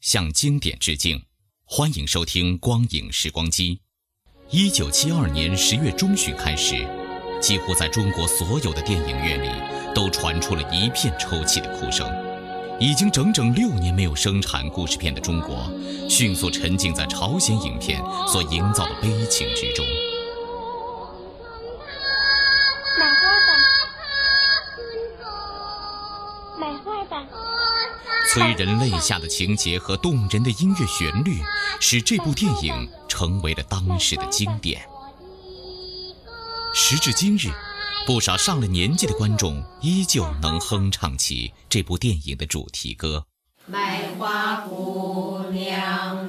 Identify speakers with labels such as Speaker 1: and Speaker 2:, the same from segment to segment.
Speaker 1: 向经典致敬。欢迎收听《光影时光机》。一九七二年十月中旬开始，几乎在中国所有的电影院里都传出了一片抽泣的哭声。已经整整六年没有生产故事片的中国，迅速沉浸在朝鲜影片所营造的悲情之中。催人泪下的情节和动人的音乐旋律，使这部电影成为了当时的经典。时至今日，不少上了年纪的观众依旧能哼唱起这部电影的主题歌。
Speaker 2: 卖花姑娘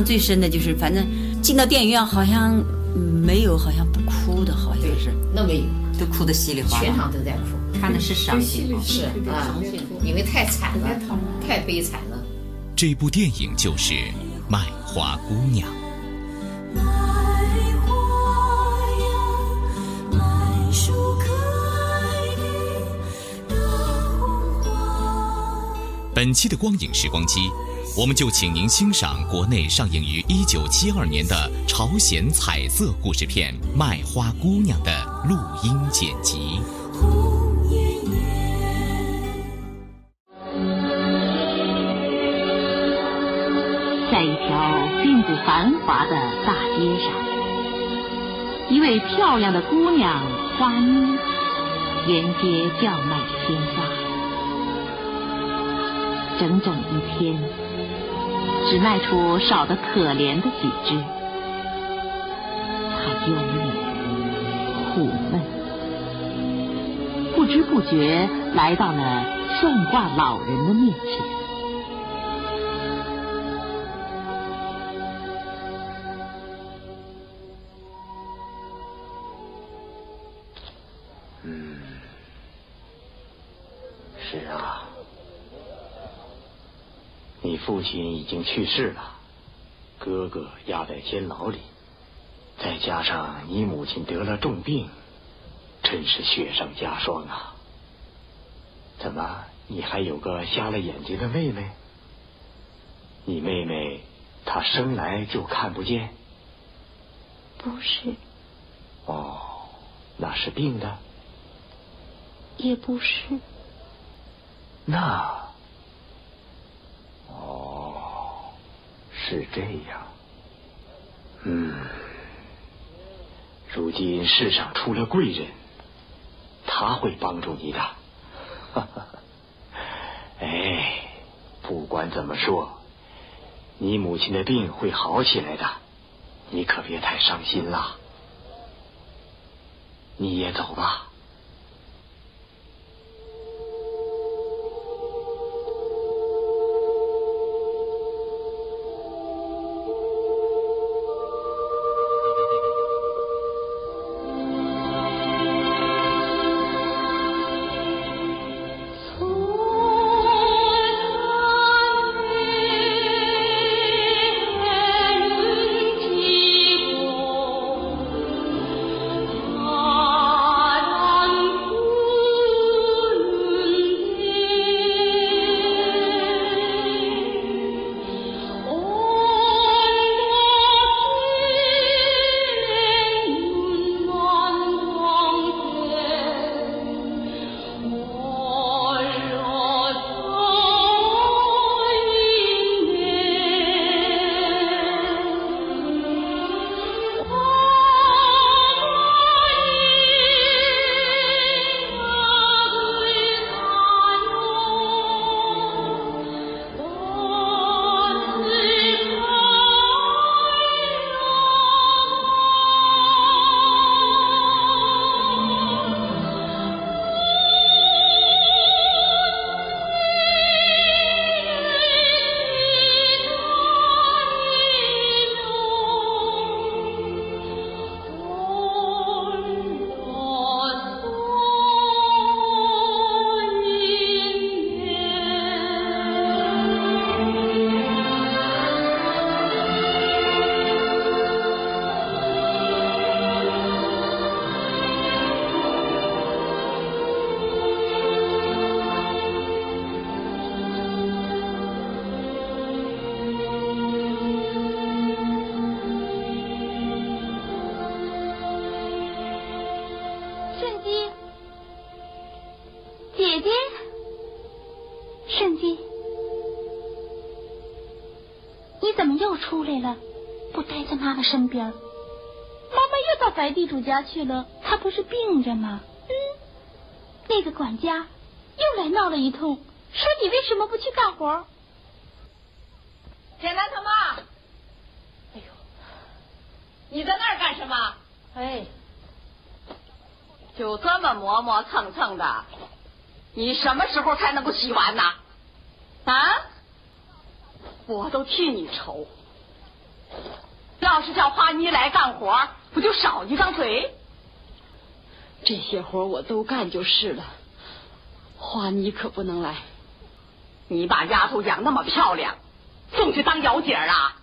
Speaker 3: 象最深的就是，反正进到电影院好像嗯没有好像不哭的，好像是
Speaker 2: 那没有，
Speaker 3: 都哭得稀里哗啦。
Speaker 2: 全场都在哭，
Speaker 3: 看的是伤心啊。
Speaker 2: 是啊，因为太惨了，太悲惨了。
Speaker 1: 这部电影就是《卖花姑娘》。本期的光影时光机，我们就请您欣赏国内上映于一九七二年的朝鲜彩色故事片《卖花姑娘》的录音剪辑。
Speaker 4: 在一条并不繁华的大街上，一位漂亮的姑娘花妮沿街叫卖着鲜花，整整一天，只卖出少得可怜的几只。他忧郁、苦闷，不知不觉来到了算卦老人的面前。
Speaker 5: 亲已经去世了，哥哥压在监牢里，再加上你母亲得了重病，真是雪上加霜啊！怎么，你还有个瞎了眼睛的妹妹？你妹妹她生来就看不见？
Speaker 6: 不是，
Speaker 5: 哦，那是病的。
Speaker 6: 也不是。
Speaker 5: 那，哦，是这样。嗯，如今世上出了贵人，他会帮助你的。哈哈，哎，不管怎么说，你母亲的病会好起来的，你可别太伤心了。你也走吧。
Speaker 6: 出来了？不待在妈妈身边？妈妈又到白地主家去了，她不是病着吗？嗯，那个管家又来闹了一通，说你为什么不去干活？
Speaker 7: 简单他妈，哎呦，你在那儿干什么？哎，就这么磨磨蹭蹭的，你什么时候才能够洗完呢？啊？我都替你愁。要是叫花妮来干活，不就少一张嘴？
Speaker 8: 这些活我都干就是了，花妮可不能来。
Speaker 7: 你把丫头养那么漂亮。送去当窑姐啊！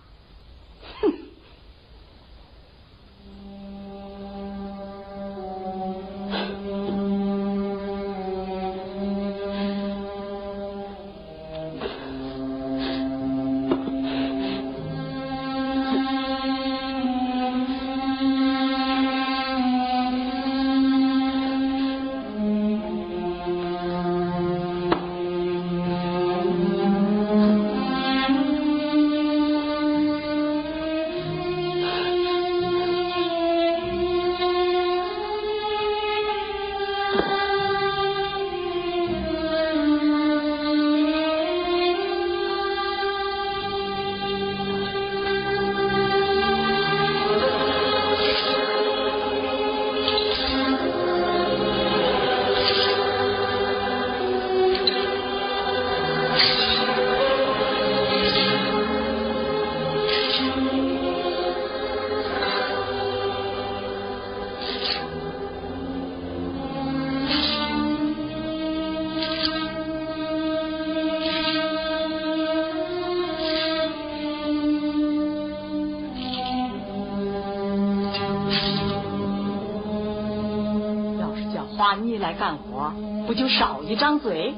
Speaker 7: 来干活，不就少一张嘴？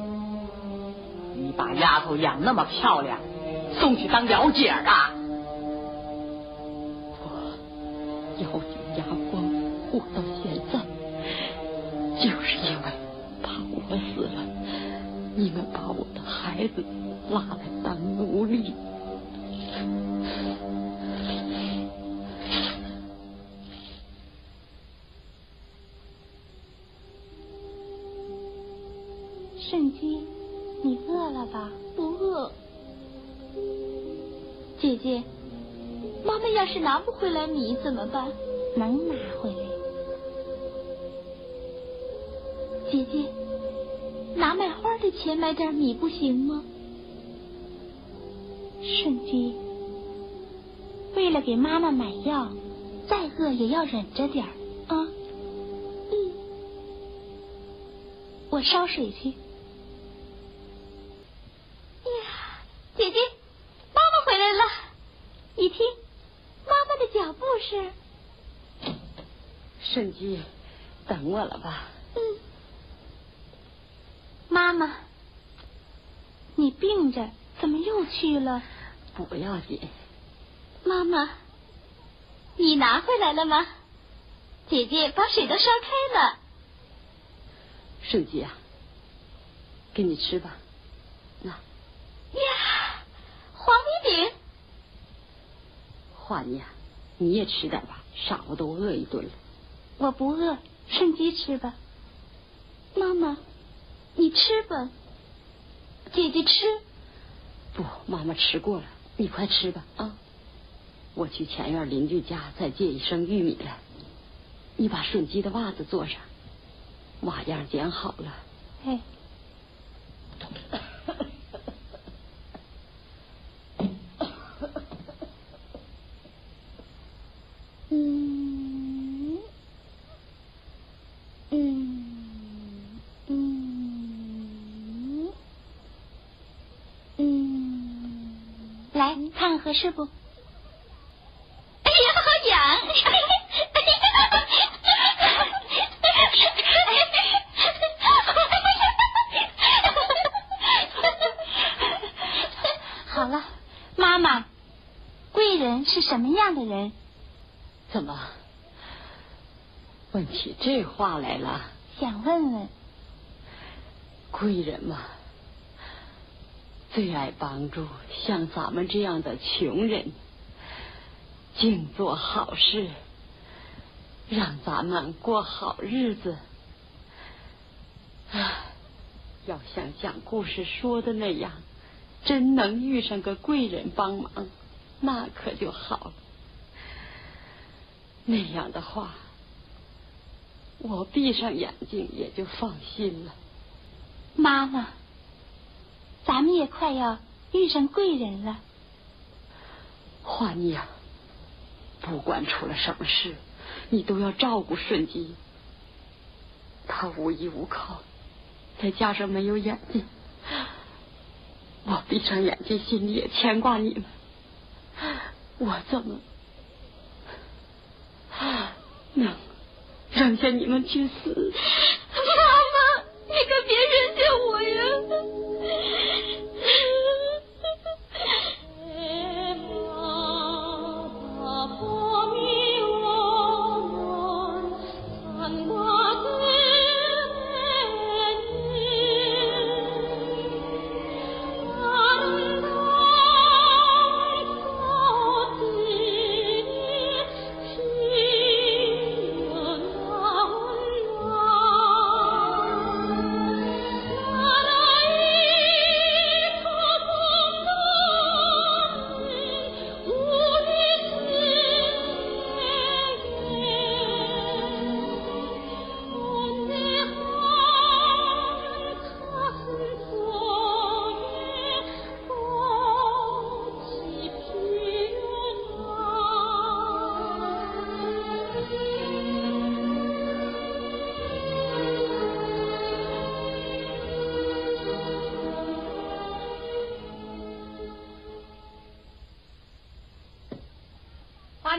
Speaker 7: 你把丫头养那么漂亮，送去当姚姐啊？
Speaker 8: 我咬紧是
Speaker 6: 拿不回来米怎么办？能拿回来。姐姐，拿卖花的钱买点米不行吗？顺基，为了给妈妈买药，再饿也要忍着点啊。嗯，我烧水去。呀，姐姐，妈妈回来了，你听。脚步声，
Speaker 8: 顺基，等我了吧？
Speaker 6: 嗯。妈妈，你病着，怎么又去了？
Speaker 8: 不要紧。
Speaker 6: 妈妈，你拿回来了吗？姐姐把水都烧开了。
Speaker 8: 顺基啊，给你吃吧。那。
Speaker 6: 呀，黄米饼。
Speaker 8: 华妮啊。你也吃点吧，傻子都饿一顿了。
Speaker 6: 我不饿，顺机吃吧。妈妈，你吃吧。姐姐吃。
Speaker 8: 不，妈妈吃过了，你快吃吧啊！我去前院邻居家再借一升玉米来。你把顺基的袜子做上，袜样剪好了。
Speaker 6: 哎。合适不？哎呀，好痒！好了，妈妈，贵人是什么样的人？
Speaker 8: 怎么问起这话来了？
Speaker 6: 想问问，
Speaker 8: 贵人嘛，
Speaker 9: 最爱帮助像咱们这样的穷人，净做好事，让咱们过好日子。唉，要像讲故事说的那样，真能遇上个贵人帮忙，那可就好了。那样的话，我闭上眼睛也就放心了。
Speaker 6: 妈妈，咱们也快要遇上贵人了。
Speaker 9: 华妮呀，不管出了什么事，你都要照顾顺基。他无依无靠，再加上没有眼睛，我闭上眼睛心里也牵挂你们。我怎么能扔下你们去死？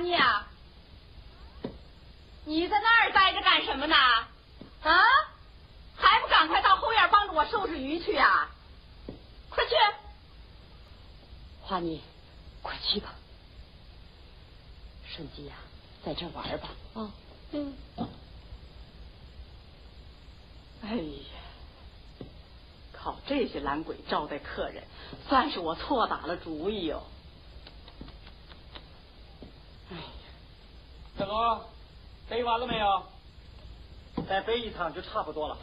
Speaker 7: 华妮啊，你在那儿待着干什么呢？啊，还不赶快到后院帮着我收拾鱼去呀！快去！
Speaker 9: 花妮，快去吧。顺基呀、在这玩吧。啊，
Speaker 7: 嗯。哎呀，靠这些懒鬼招待客人，算是我错打了主意哟、
Speaker 10: 小龙，背完了没有？再背一趟就差不多了。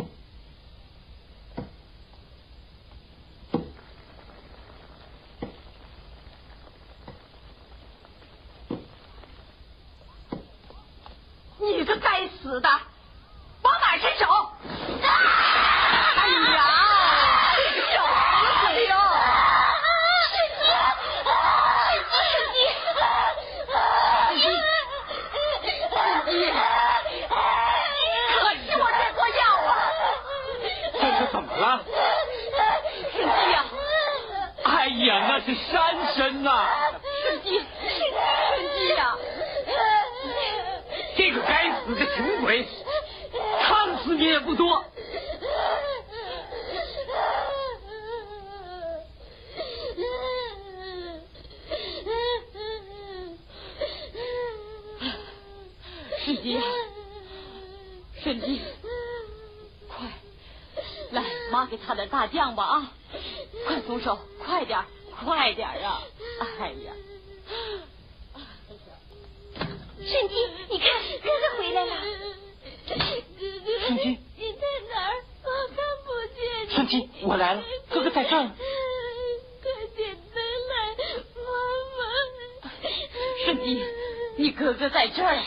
Speaker 7: 你个该死的，往哪儿伸手？哎呀，这个小死鬼哟！可是我这锅药啊！
Speaker 10: 这是怎么了？
Speaker 7: 顺基呀，
Speaker 10: 哎呀，那是山参呐、
Speaker 7: 顺基，顺基呀！
Speaker 10: 这个该死的穷鬼，烫死你也不多。
Speaker 9: 顺基呀、顺基，快来，妈给擦点大酱吧啊！快松手，快点儿，快点儿啊！哎呀，
Speaker 6: 顺基，你看，哥哥回来了。
Speaker 10: 顺基，
Speaker 6: 你在哪儿？我看不见你。
Speaker 10: 顺基，我来了，哥哥在这儿。
Speaker 6: 快点的来，妈妈。
Speaker 9: 顺弟，你哥哥在这儿。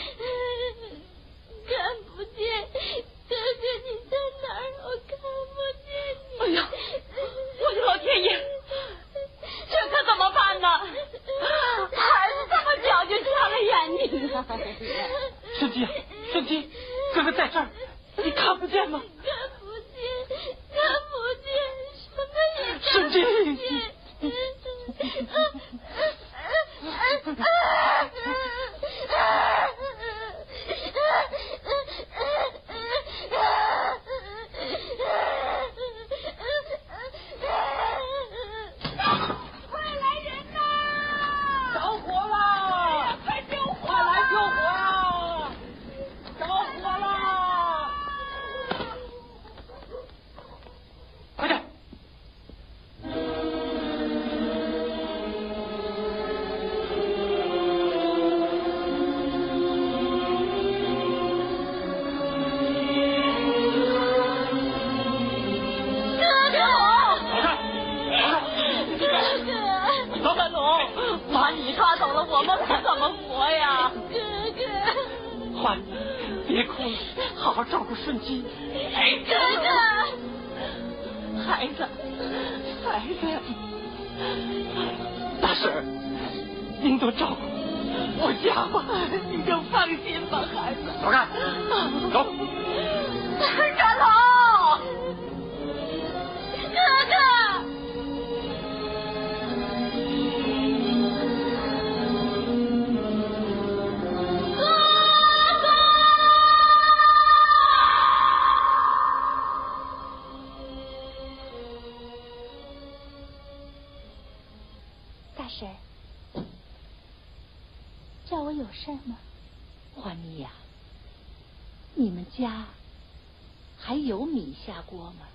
Speaker 4: 米下锅吗？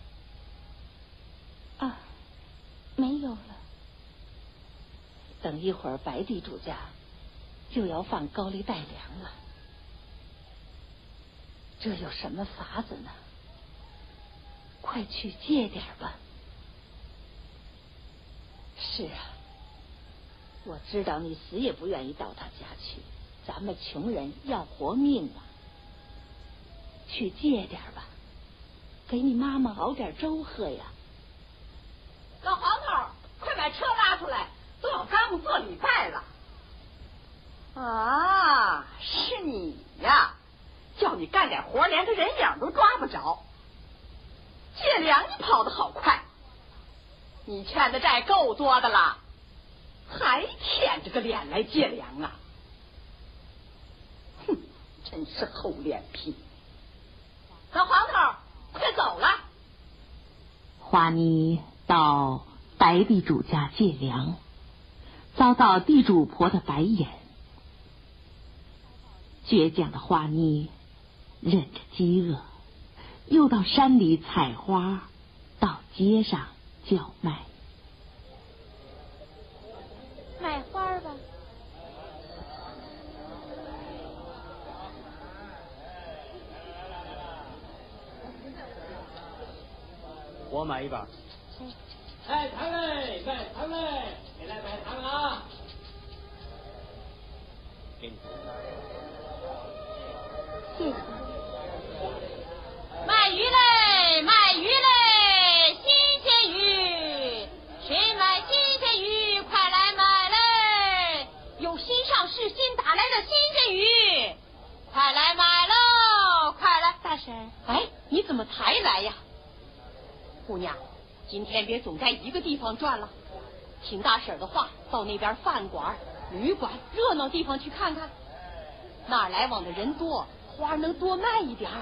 Speaker 6: 啊，没有了。
Speaker 4: 等一会儿白地主家就要放高利贷粮了，这有什么法子呢？快去借点吧。是啊。我知道你死也不愿意到他家去，咱们穷人要活命啊！去借点吧，给你妈妈熬点粥喝呀。
Speaker 7: 老黄头，快把车拉出来，都要耽误做礼拜了。啊，是你呀！叫你干点活，连个人影都抓不着。借粮你跑得好快，你欠的债够多的了。还舔着个脸来借粮啊！哼，真是厚脸皮！老黄头，快走了。
Speaker 4: 花妮到白地主家借粮，遭到地主婆的白眼。倔强的花妮忍着饥饿，又到山里采花，到街上叫卖。
Speaker 10: 我买一把。哎，糖嘞，卖糖嘞，你来买糖啊！给你。
Speaker 6: 谢谢。
Speaker 11: 卖鱼嘞，卖鱼嘞，新鲜鱼，谁买新鲜鱼，快来买嘞！有新上市、新打来的新鲜鱼，快来买喽！快来，
Speaker 6: 大婶。
Speaker 7: 哎，你怎么才来呀？姑娘，今天别总在一个地方转了，听大婶的话，到那边饭馆、旅馆热闹地方去看看，那儿来往的人多，花能多卖一点儿。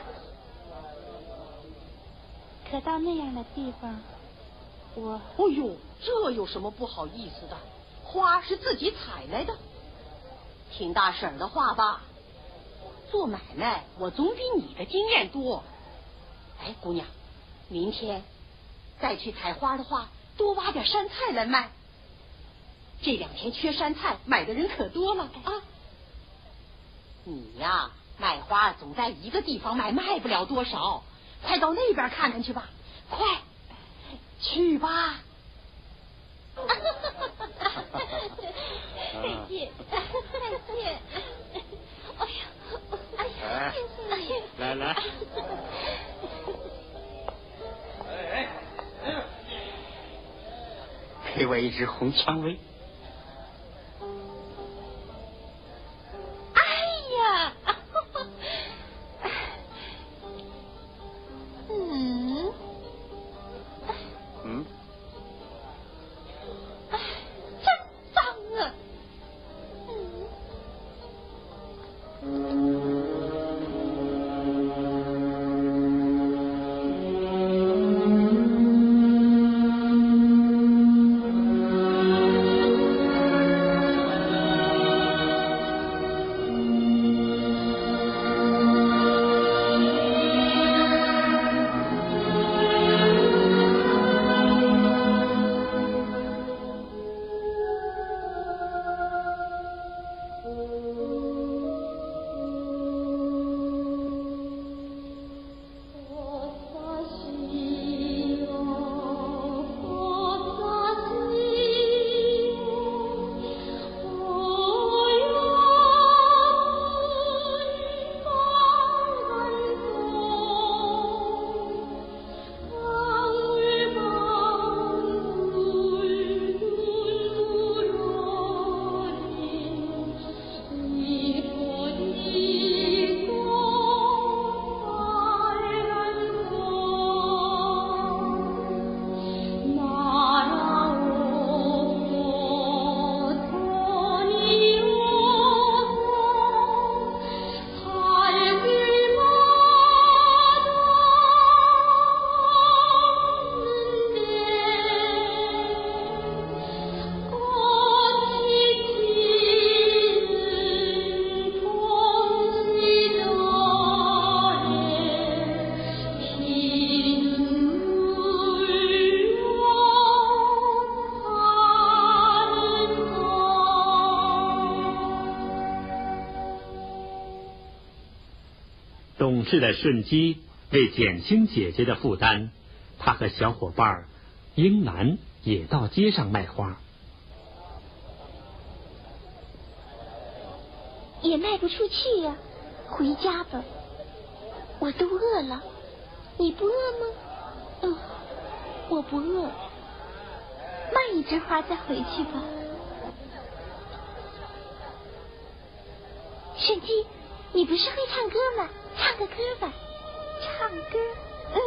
Speaker 6: 可到那样的地方，我……
Speaker 7: 哦呦，这有什么不好意思的？花是自己采来的，听大婶的话吧。做买卖，我总比你的经验多。哎，姑娘，明天。再去采花的话，多挖点山菜来卖。这两天缺山菜，买的人可多了啊！你呀，卖花总在一个地方卖，卖不了多少。快到那边看看去吧，快去吧！
Speaker 6: 再见，再见。哎呀，哎呀，
Speaker 10: 哎呀，来来。
Speaker 12: 给我一支红蔷薇。
Speaker 13: 事的顺基为减轻姐姐的负担，他和小伙伴英兰也到街上卖花。
Speaker 6: 也卖不出去呀，回家吧。我都饿了，你不饿吗？嗯，我不饿。卖一枝花再回去吧。顺基，你不是会唱歌吗？唱个歌吧。唱歌？嗯，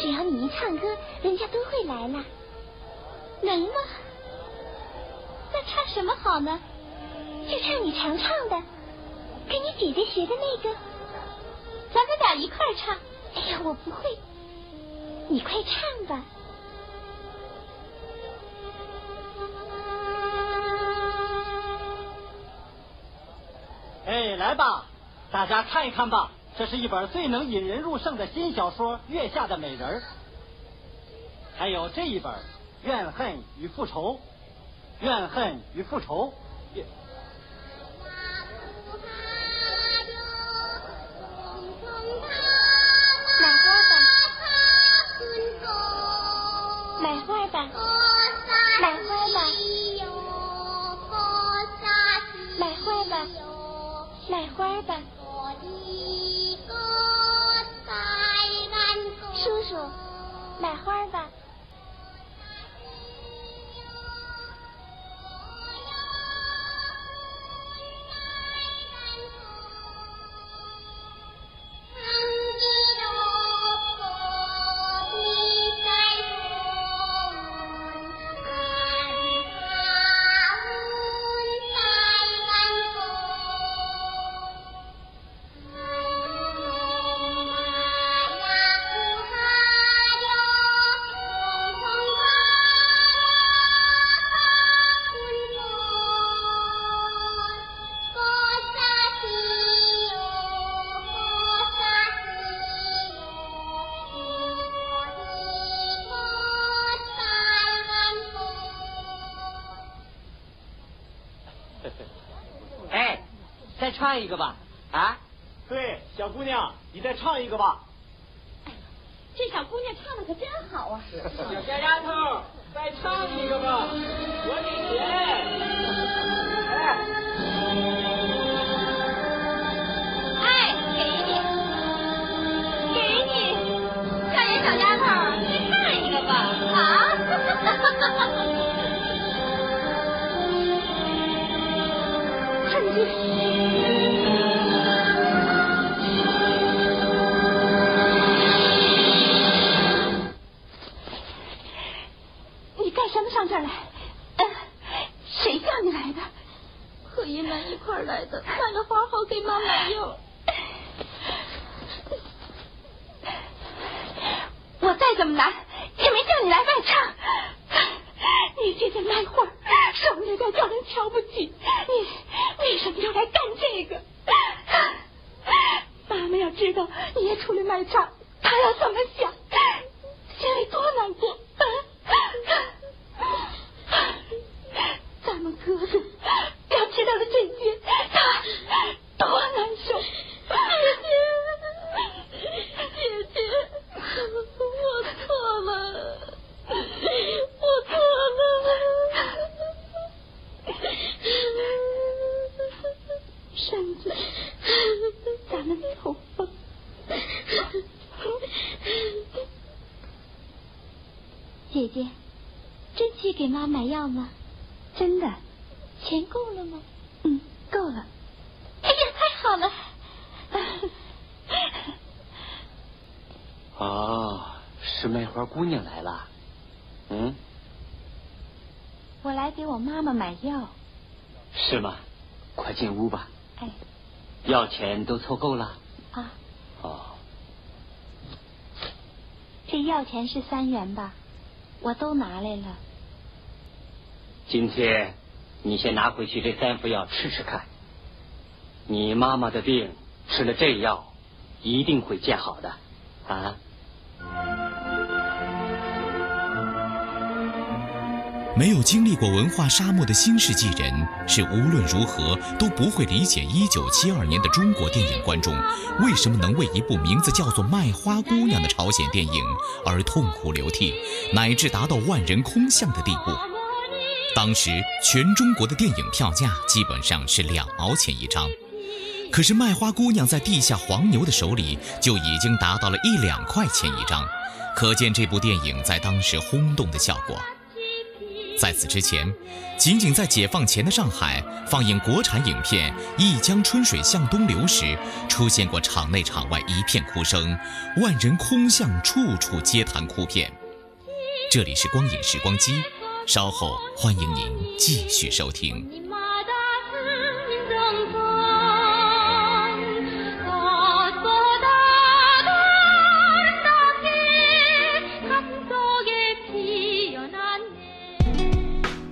Speaker 6: 只要你一唱歌，人家都会来了。能吗？那唱什么好呢？就唱你常唱的，跟你姐姐学的那个。咱们俩一块唱。哎呀，我不会。你快唱吧。
Speaker 10: 哎，来吧，大家看一看吧，这是一本最能引人入胜的新小说《月下的美人》，还有这一本《怨恨与复仇》，《怨恨与复仇》。哎，再唱一个吧，啊？
Speaker 14: 对，小姑娘，你再唱一个吧。
Speaker 6: 这小姑娘唱的可真好啊！
Speaker 14: 小丫丫头，再唱一个吧，我给钱。
Speaker 6: 儿来？呃，谁叫你来的？
Speaker 9: 和一楠一块儿来的，买了花好给妈妈用。
Speaker 6: 我再怎么难，也没叫你来卖唱。你姐姐卖画，手艺该叫人瞧不起，你为什么要来干这个？妈妈要知道你也出来卖唱，她要怎么想？心里多难过。咱们哥哥要知道了这些，他多难受。
Speaker 9: 姐姐，姐姐，我错了，我错了。
Speaker 6: 婶子，咱们走吧。姐姐，真去给妈买药吗？真的。钱够了吗？嗯，够了。哎呀，太好了！
Speaker 15: 哦，是卖花姑娘来了。嗯，
Speaker 6: 我来给我妈妈买药。
Speaker 15: 是吗？快进屋吧。
Speaker 6: 哎。
Speaker 15: 药钱都凑够了。
Speaker 6: 啊。
Speaker 15: 哦，
Speaker 6: 这药钱是三元吧？我都拿来了。
Speaker 15: 今天你先拿回去这三副药吃吃看。你妈妈的病吃了这药，一定会见好的。啊。
Speaker 1: 没有经历过文化沙漠的新世纪人，是无论如何都不会理解1972年的中国电影观众为什么能为一部名字叫做《卖花姑娘》的朝鲜电影而痛哭流涕，乃至达到万人空巷的地步。当时全中国的电影票价基本上是两毛钱一张，可是《卖花姑娘》在地下黄牛的手里就已经达到了一两块钱一张，可见这部电影在当时轰动的效果。在此之前，仅仅在解放前的上海放映国产影片《一江春水向东流》时，出现过场内场外一片哭声，万人空巷，处处皆谈哭片。这里是光影时光机，稍后欢迎您继续收听。